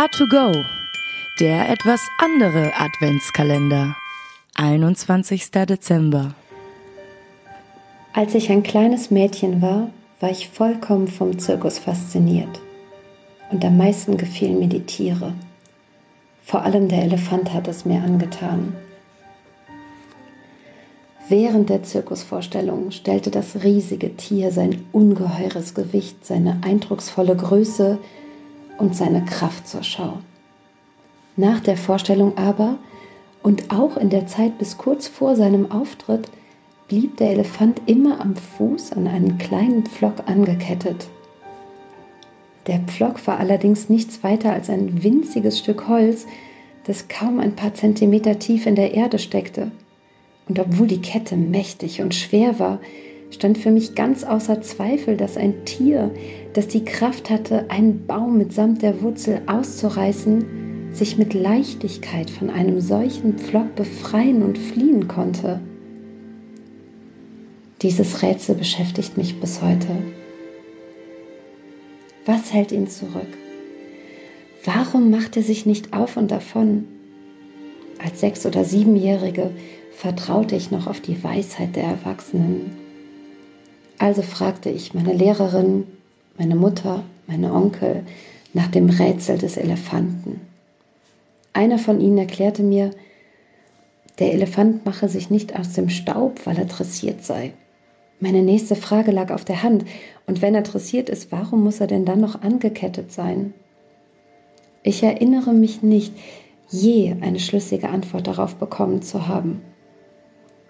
A2Go, der etwas andere Adventskalender. 21. Dezember. Als ich ein kleines Mädchen war, war ich vollkommen vom Zirkus fasziniert. Und am meisten gefielen mir die Tiere. Vor allem der Elefant hat es mir angetan. Während der Zirkusvorstellung stellte das riesige Tier sein ungeheures Gewicht, seine eindrucksvolle Größe und seine Kraft zur Schau. Nach der Vorstellung aber und auch in der Zeit bis kurz vor seinem Auftritt blieb der Elefant immer am Fuß an einen kleinen Pflock angekettet. Der Pflock war allerdings nichts weiter als ein winziges Stück Holz, das kaum ein paar Zentimeter tief in der Erde steckte. Und obwohl die Kette mächtig und schwer war, stand für mich ganz außer Zweifel, dass ein Tier, das die Kraft hatte, einen Baum mitsamt der Wurzel auszureißen, sich mit Leichtigkeit von einem solchen Pflock befreien und fliehen konnte. Dieses Rätsel beschäftigt mich bis heute. Was hält ihn zurück? Warum macht er sich nicht auf und davon? Als Sechs- oder Siebenjährige vertraute ich noch auf die Weisheit der Erwachsenen. Also fragte ich meine Lehrerin, meine Mutter, meine Onkel nach dem Rätsel des Elefanten. Einer von ihnen erklärte mir, der Elefant mache sich nicht aus dem Staub, weil er dressiert sei. Meine nächste Frage lag auf der Hand. Und wenn er dressiert ist, warum muss er denn dann noch angekettet sein? Ich erinnere mich nicht, je eine schlüssige Antwort darauf bekommen zu haben.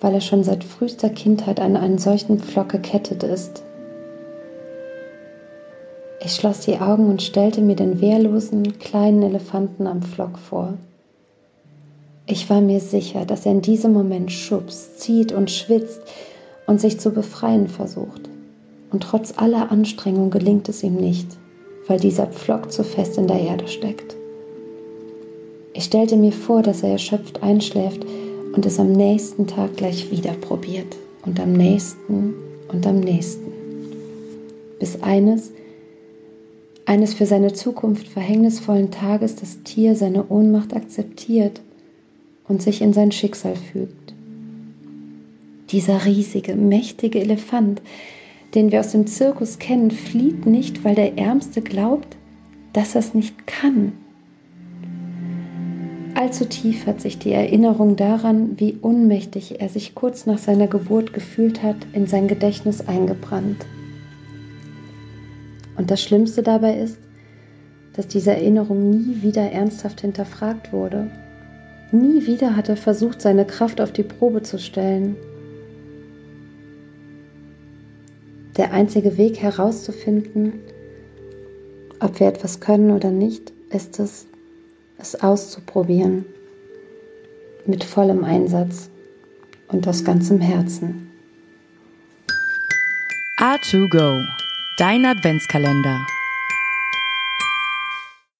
weil er schon seit frühester Kindheit an einen solchen Pflock gekettet ist. Ich schloss die Augen und stellte mir den wehrlosen, kleinen Elefanten am Pflock vor. Ich war mir sicher, dass er in diesem Moment schubst, zieht und schwitzt und sich zu befreien versucht. Und trotz aller Anstrengung gelingt es ihm nicht, weil dieser Pflock zu fest in der Erde steckt. Ich stellte mir vor, dass er erschöpft einschläft und es am nächsten Tag gleich wieder probiert und am nächsten und am nächsten. Bis eines, eines für seine Zukunft verhängnisvollen Tages das Tier seine Ohnmacht akzeptiert und sich in sein Schicksal fügt. Dieser riesige, mächtige Elefant, den wir aus dem Zirkus kennen, flieht nicht, weil der Ärmste glaubt, dass er es nicht kann Allzu tief hat sich die Erinnerung daran, wie unmächtig er sich kurz nach seiner Geburt gefühlt hat, in sein Gedächtnis eingebrannt. Und das Schlimmste dabei ist, dass diese Erinnerung nie wieder ernsthaft hinterfragt wurde. Nie wieder hat er versucht, seine Kraft auf die Probe zu stellen. Der einzige Weg herauszufinden, ob wir etwas können oder nicht, ist es, es auszuprobieren mit vollem Einsatz und aus ganzem Herzen. A2Go, dein Adventskalender.